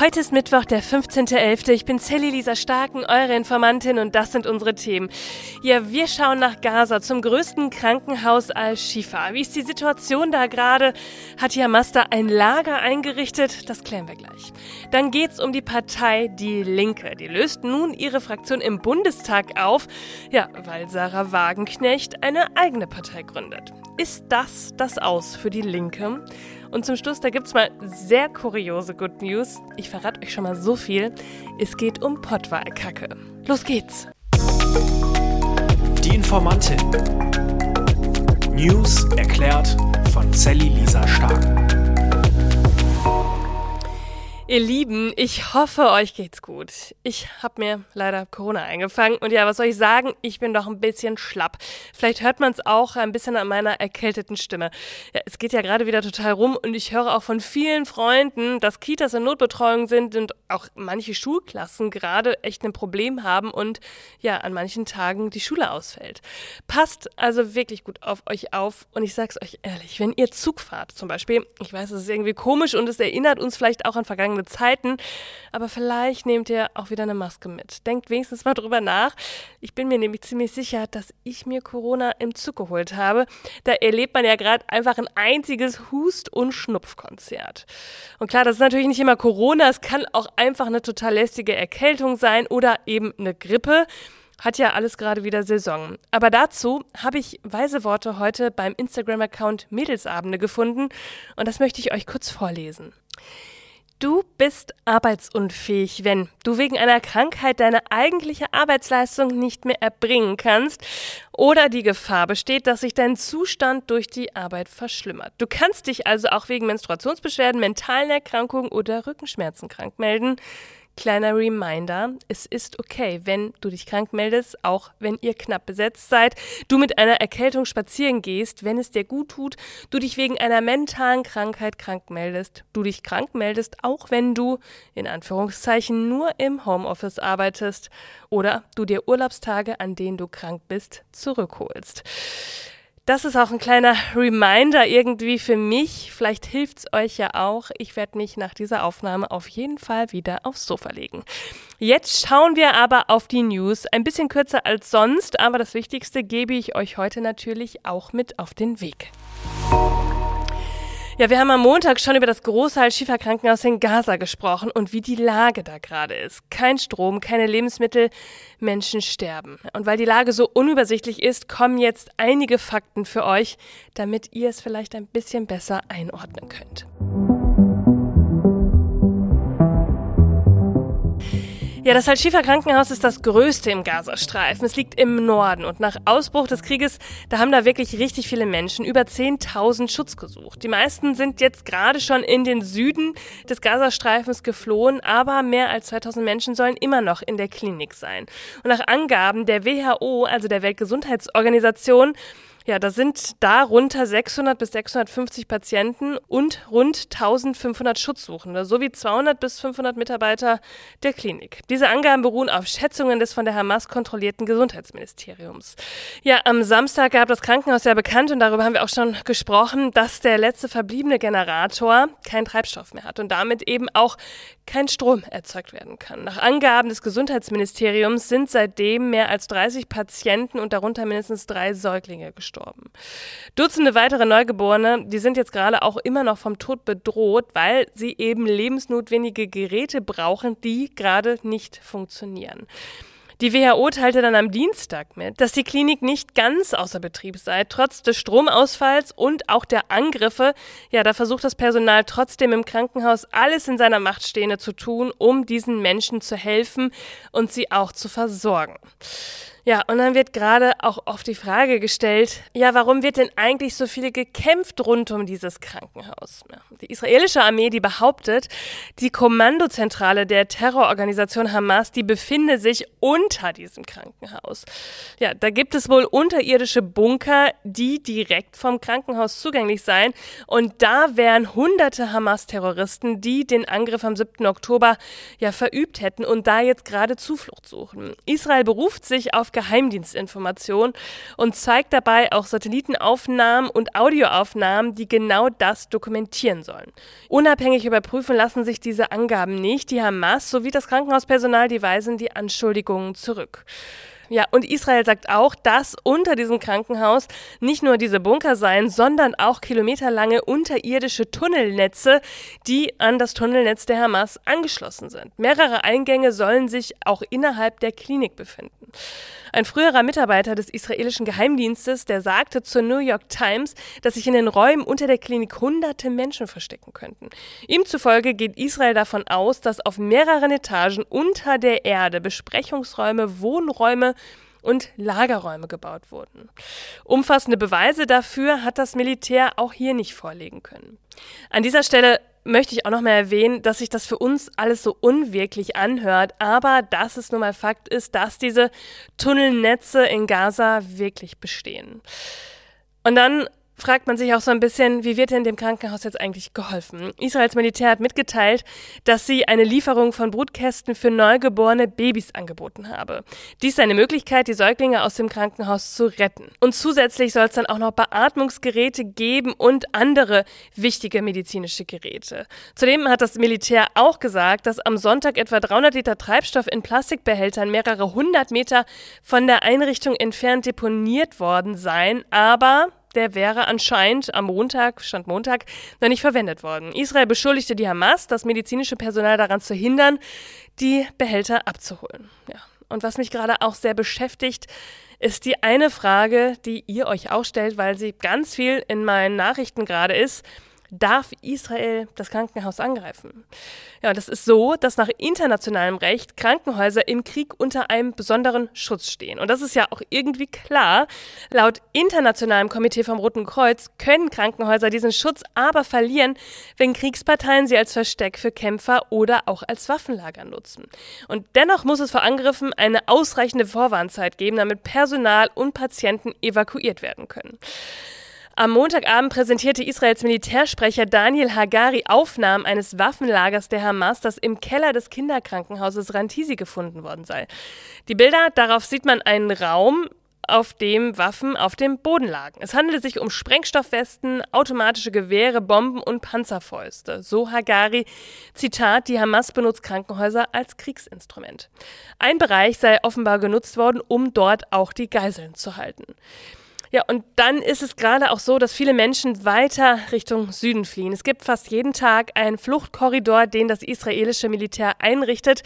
Heute ist Mittwoch, der 15.11. Ich bin Sally Lisa Starken, eure Informantin und das sind unsere Themen. Ja, wir schauen nach Gaza zum größten Krankenhaus Al-Shifa. Wie ist die Situation da gerade? Hat die Hamas da ein Lager eingerichtet? Das klären wir gleich. Dann geht's um die Partei Die Linke. Die löst nun ihre Fraktion im Bundestag auf, ja, weil Sarah Wagenknecht eine eigene Partei gründet. Ist das das Aus für die Linke? Und zum Schluss, da gibt es mal sehr kuriose Good News. Verrate euch schon mal so viel. Es geht um Pottwahlkacke. Los geht's! Die Informantin. News erklärt von Sally Lisa Stark. Ihr Lieben, ich hoffe, euch geht's gut. Ich habe mir leider Corona eingefangen und ja, was soll ich sagen? Ich bin doch ein bisschen schlapp. Vielleicht hört man es auch ein bisschen an meiner erkälteten Stimme. Ja, es geht ja gerade wieder total rum und ich höre auch von vielen Freunden, dass Kitas in Notbetreuung sind und auch manche Schulklassen gerade echt ein Problem haben und ja, an manchen Tagen die Schule ausfällt. Passt also wirklich gut auf euch auf und ich sag's euch ehrlich, wenn ihr Zug fahrt zum Beispiel, ich weiß, es ist irgendwie komisch und es erinnert uns vielleicht auch an vergangene vergangene Zeiten. Aber vielleicht nehmt ihr auch wieder eine Maske mit. Denkt wenigstens mal drüber nach. Ich bin mir nämlich ziemlich sicher, dass ich mir Corona im Zug geholt habe. Da erlebt man ja gerade einfach ein einziges Hust- und Schnupfkonzert. Und klar, das ist natürlich nicht immer Corona. Es kann auch einfach eine total lästige Erkältung sein oder eben eine Grippe. Hat ja alles gerade wieder Saison. Aber dazu habe ich weise Worte heute beim Instagram-Account Mädelsabende gefunden und das möchte ich euch kurz vorlesen. Du bist arbeitsunfähig, wenn du wegen einer Krankheit deine eigentliche Arbeitsleistung nicht mehr erbringen kannst oder die Gefahr besteht, dass sich dein Zustand durch die Arbeit verschlimmert. Du kannst dich also auch wegen Menstruationsbeschwerden, mentalen Erkrankungen oder Rückenschmerzen krank melden. Kleiner Reminder, es ist okay, wenn du dich krank meldest, auch wenn ihr knapp besetzt seid, du mit einer Erkältung spazieren gehst, wenn es dir gut tut, du dich wegen einer mentalen Krankheit krank meldest, du dich krank meldest, auch wenn du in Anführungszeichen nur im Homeoffice arbeitest oder du dir Urlaubstage, an denen du krank bist, zurückholst. Das ist auch ein kleiner Reminder irgendwie für mich. Vielleicht hilft es euch ja auch. Ich werde mich nach dieser Aufnahme auf jeden Fall wieder aufs Sofa legen. Jetzt schauen wir aber auf die News. Ein bisschen kürzer als sonst, aber das Wichtigste gebe ich euch heute natürlich auch mit auf den Weg. Ja, wir haben am Montag schon über das große Al-Shifa-Krankenhaus in Gaza gesprochen und wie die Lage da gerade ist. Kein Strom, keine Lebensmittel, Menschen sterben. Und weil die Lage so unübersichtlich ist, kommen jetzt einige Fakten für euch, damit ihr es vielleicht ein bisschen besser einordnen könnt. Ja, das Al-Shifa-Krankenhaus ist das größte im Gazastreifen. Es liegt im Norden und nach Ausbruch des Krieges, da haben da wirklich richtig viele Menschen über 10.000 Schutz gesucht. Die meisten sind jetzt gerade schon in den Süden des Gazastreifens geflohen, aber mehr als 2.000 Menschen sollen immer noch in der Klinik sein. Und nach Angaben der WHO, also der Weltgesundheitsorganisation, ja, da sind darunter 600 bis 650 Patienten und rund 1500 Schutzsuchende sowie 200 bis 500 Mitarbeiter der Klinik. Diese Angaben beruhen auf Schätzungen des von der Hamas kontrollierten Gesundheitsministeriums. Ja, am Samstag gab das Krankenhaus ja bekannt und darüber haben wir auch schon gesprochen, dass der letzte verbliebene Generator keinen Treibstoff mehr hat und damit eben auch kein Strom erzeugt werden kann. Nach Angaben des Gesundheitsministeriums sind seitdem mehr als 30 Patienten und darunter mindestens drei Säuglinge gestorben gestorben. Dutzende weitere Neugeborene, die sind jetzt gerade auch immer noch vom Tod bedroht, weil sie eben lebensnotwendige Geräte brauchen, die gerade nicht funktionieren. Die WHO teilte dann am Dienstag mit, dass die Klinik nicht ganz außer Betrieb sei, trotz des Stromausfalls und auch der Angriffe. Ja, da versucht das Personal trotzdem im Krankenhaus alles in seiner Macht Stehende zu tun, um diesen Menschen zu helfen und sie auch zu versorgen. Ja, und dann wird gerade auch oft die Frage gestellt, ja, warum wird denn eigentlich so viel gekämpft rund um dieses Krankenhaus? Die israelische Armee, die behauptet, die Kommandozentrale der Terrororganisation Hamas, die befinde sich unter diesem Krankenhaus. Ja, da gibt es wohl unterirdische Bunker, die direkt vom Krankenhaus zugänglich seien. Und da wären hunderte Hamas-Terroristen, die den Angriff am 7. Oktober ja verübt hätten und da jetzt gerade Zuflucht suchen. Israel beruft sich auf Geheimdienstinformationen und zeigt dabei auch Satellitenaufnahmen und Audioaufnahmen, die genau das dokumentieren sollen. Unabhängig überprüfen lassen sich diese Angaben nicht. Die Hamas sowie das Krankenhauspersonal, die weisen die Anschuldigungen zurück. Ja, und Israel sagt auch, dass unter diesem Krankenhaus nicht nur diese Bunker seien, sondern auch kilometerlange unterirdische Tunnelnetze, die an das Tunnelnetz der Hamas angeschlossen sind. Mehrere Eingänge sollen sich auch innerhalb der Klinik befinden. Ein früherer Mitarbeiter des israelischen Geheimdienstes, der sagte zur New York Times, dass sich in den Räumen unter der Klinik hunderte Menschen verstecken könnten. Ihm zufolge geht Israel davon aus, dass auf mehreren Etagen unter der Erde Besprechungsräume, Wohnräume und Lagerräume gebaut wurden. Umfassende Beweise dafür hat das Militär auch hier nicht vorlegen können. An dieser Stelle möchte ich auch noch mal erwähnen, dass sich das für uns alles so unwirklich anhört, aber dass es nun mal Fakt ist, dass diese Tunnelnetze in Gaza wirklich bestehen. Und dann fragt man sich auch so ein bisschen, wie wird denn dem Krankenhaus jetzt eigentlich geholfen? Israels Militär hat mitgeteilt, dass sie eine Lieferung von Brutkästen für neugeborene Babys angeboten habe. Dies sei eine Möglichkeit, die Säuglinge aus dem Krankenhaus zu retten. Und zusätzlich soll es dann auch noch Beatmungsgeräte geben und andere wichtige medizinische Geräte. Zudem hat das Militär auch gesagt, dass am Sonntag etwa 300 Liter Treibstoff in Plastikbehältern mehrere hundert Meter von der Einrichtung entfernt deponiert worden seien, aber der wäre anscheinend am Montag, stand Montag, noch nicht verwendet worden. Israel beschuldigte die Hamas, das medizinische Personal daran zu hindern, die Behälter abzuholen. Ja. Und was mich gerade auch sehr beschäftigt, ist die eine Frage, die ihr euch auch stellt, weil sie ganz viel in meinen Nachrichten gerade ist darf Israel das Krankenhaus angreifen. Ja, das ist so, dass nach internationalem Recht Krankenhäuser im Krieg unter einem besonderen Schutz stehen. Und das ist ja auch irgendwie klar. Laut internationalem Komitee vom Roten Kreuz können Krankenhäuser diesen Schutz aber verlieren, wenn Kriegsparteien sie als Versteck für Kämpfer oder auch als Waffenlager nutzen. Und dennoch muss es vor Angriffen eine ausreichende Vorwarnzeit geben, damit Personal und Patienten evakuiert werden können. Am Montagabend präsentierte Israels Militärsprecher Daniel Hagari Aufnahmen eines Waffenlagers der Hamas, das im Keller des Kinderkrankenhauses Rantisi gefunden worden sei. Die Bilder, darauf sieht man einen Raum, auf dem Waffen auf dem Boden lagen. Es handelte sich um Sprengstoffwesten, automatische Gewehre, Bomben und Panzerfäuste. So Hagari, Zitat, die Hamas benutzt Krankenhäuser als Kriegsinstrument. Ein Bereich sei offenbar genutzt worden, um dort auch die Geiseln zu halten. Ja, und dann ist es gerade auch so, dass viele Menschen weiter Richtung Süden fliehen. Es gibt fast jeden Tag einen Fluchtkorridor, den das israelische Militär einrichtet.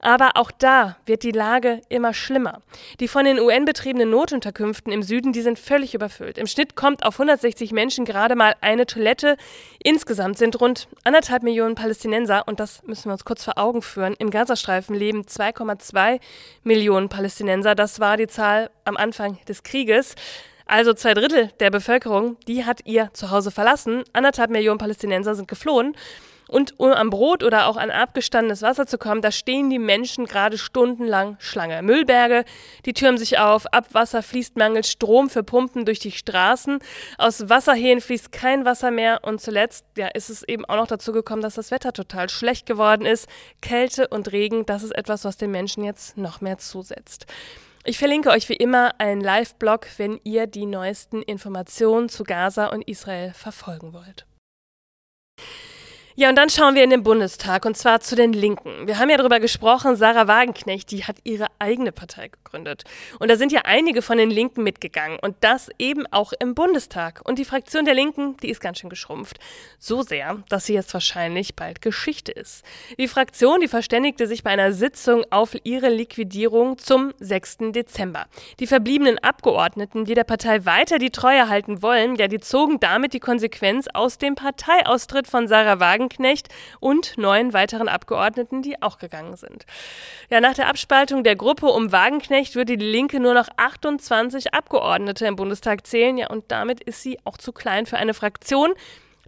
Aber auch da wird die Lage immer schlimmer. Die von den UN betriebenen Notunterkünften im Süden, die sind völlig überfüllt. Im Schnitt kommt auf 160 Menschen gerade mal eine Toilette. Insgesamt sind rund anderthalb Millionen Palästinenser, und das müssen wir uns kurz vor Augen führen, im Gazastreifen leben 2,2 Millionen Palästinenser. Das war die Zahl am Anfang des Krieges. Also zwei Drittel der Bevölkerung, die hat ihr Zuhause verlassen. Anderthalb Millionen Palästinenser sind geflohen. Und um am Brot oder auch an abgestandenes Wasser zu kommen, da stehen die Menschen gerade stundenlang Schlange. Müllberge, die türmen sich auf, Abwasser fließt mangels Strom für Pumpen durch die Straßen, aus Wasserhähnen fließt kein Wasser mehr und zuletzt ja, ist es eben auch noch dazu gekommen, dass das Wetter total schlecht geworden ist. Kälte und Regen, das ist etwas, was den Menschen jetzt noch mehr zusetzt. Ich verlinke euch wie immer einen Live-Blog, wenn ihr die neuesten Informationen zu Gaza und Israel verfolgen wollt. Ja, und dann schauen wir in den Bundestag und zwar zu den Linken. Wir haben ja darüber gesprochen, Sarah Wagenknecht, die hat ihre eigene Partei gegründet. Und da sind ja einige von den Linken mitgegangen und das eben auch im Bundestag. Und die Fraktion der Linken, die ist ganz schön geschrumpft. So sehr, dass sie jetzt wahrscheinlich bald Geschichte ist. Die Fraktion, die verständigte sich bei einer Sitzung auf ihre Liquidierung zum 6. Dezember. Die verbliebenen Abgeordneten, die der Partei weiter die Treue halten wollen, ja, die zogen damit die Konsequenz aus dem Parteiaustritt von Sarah Wagenknecht Wagenknecht und neun weiteren Abgeordneten, die auch gegangen sind. Ja, nach der Abspaltung der Gruppe um Wagenknecht würde die Linke nur noch 28 Abgeordnete im Bundestag zählen. Ja, und damit ist sie auch zu klein für eine Fraktion.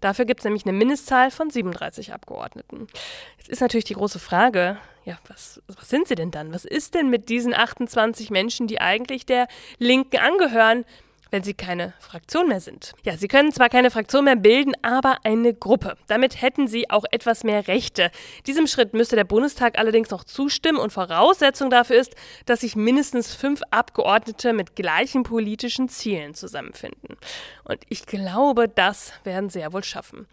Dafür gibt es nämlich eine Mindestzahl von 37 Abgeordneten. Jetzt ist natürlich die große Frage, ja, was, was sind sie denn dann? Was ist denn mit diesen 28 Menschen, die eigentlich der Linken angehören? Wenn sie keine Fraktion mehr sind. Ja, sie können zwar keine Fraktion mehr bilden, aber eine Gruppe. Damit hätten sie auch etwas mehr Rechte. Diesem Schritt müsste der Bundestag allerdings noch zustimmen und Voraussetzung dafür ist, dass sich mindestens fünf Abgeordnete mit gleichen politischen Zielen zusammenfinden. Und ich glaube, das werden sie ja wohl schaffen.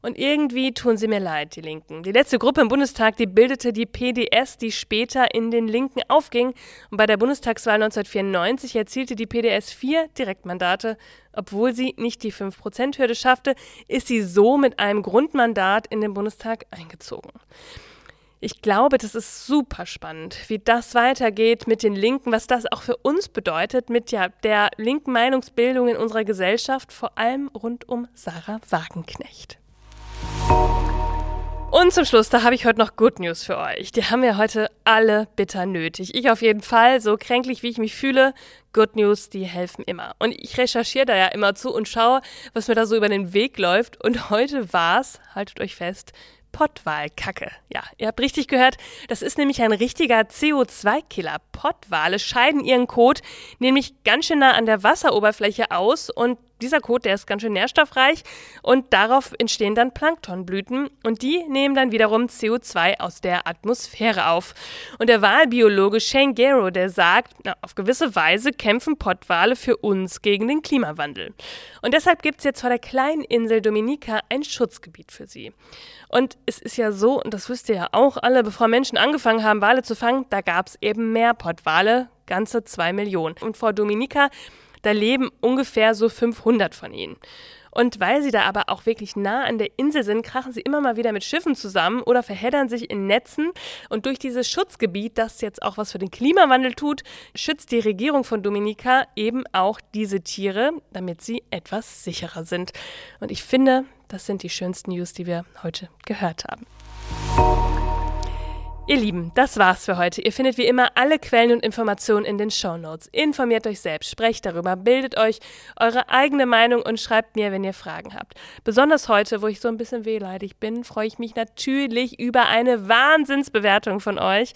Und irgendwie tun sie mir leid, die Linken. Die letzte Gruppe im Bundestag, die bildete die PDS, die später in den Linken aufging. Und bei der Bundestagswahl 1994 erzielte die PDS vier Direktmandate. Obwohl sie nicht die 5%-Hürde schaffte, ist sie so mit einem Grundmandat in den Bundestag eingezogen. Ich glaube, das ist super spannend, wie das weitergeht mit den Linken, was das auch für uns bedeutet, mit ja, der linken Meinungsbildung in unserer Gesellschaft, vor allem rund um Sarah Wagenknecht. Und zum Schluss, da habe ich heute noch Good News für euch. Die haben wir heute alle bitter nötig. Ich auf jeden Fall, so kränklich wie ich mich fühle, Good News, die helfen immer. Und ich recherchiere da ja immer zu und schaue, was mir da so über den Weg läuft. Und heute war es, haltet euch fest, Pottwalkacke. Ja, ihr habt richtig gehört, das ist nämlich ein richtiger CO2-Killer. Pottwale scheiden ihren Kot nämlich ganz schön nah an der Wasseroberfläche aus und dieser Kot, der ist ganz schön nährstoffreich und darauf entstehen dann Planktonblüten und die nehmen dann wiederum CO2 aus der Atmosphäre auf. Und der Walbiologe Shane Gero, der sagt, na, auf gewisse Weise kämpfen Pottwale für uns gegen den Klimawandel. Und deshalb gibt es jetzt vor der kleinen Insel Dominica ein Schutzgebiet für sie. Und es ist ja so, und das wisst ihr ja auch alle, bevor Menschen angefangen haben, Wale zu fangen, da gab es eben mehr Pottwale, ganze zwei Millionen. Und vor Dominica da leben ungefähr so 500 von ihnen. Und weil sie da aber auch wirklich nah an der Insel sind, krachen sie immer mal wieder mit Schiffen zusammen oder verheddern sich in Netzen. Und durch dieses Schutzgebiet, das jetzt auch was für den Klimawandel tut, schützt die Regierung von Dominika eben auch diese Tiere, damit sie etwas sicherer sind. Und ich finde, das sind die schönsten News, die wir heute gehört haben. Ihr Lieben, das war's für heute. Ihr findet wie immer alle Quellen und Informationen in den Show Notes. Informiert euch selbst, sprecht darüber, bildet euch eure eigene Meinung und schreibt mir, wenn ihr Fragen habt. Besonders heute, wo ich so ein bisschen wehleidig bin, freue ich mich natürlich über eine Wahnsinnsbewertung von euch,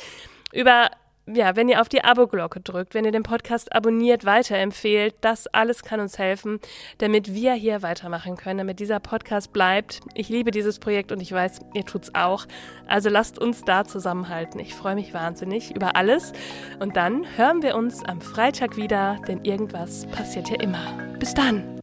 über ja, wenn ihr auf die Abo-Glocke drückt, wenn ihr den Podcast abonniert, weiterempfehlt, das alles kann uns helfen, damit wir hier weitermachen können, damit dieser Podcast bleibt. Ich liebe dieses Projekt und ich weiß, ihr tut's auch. Also lasst uns da zusammenhalten. Ich freue mich wahnsinnig über alles. Und dann hören wir uns am Freitag wieder, denn irgendwas passiert ja immer. Bis dann!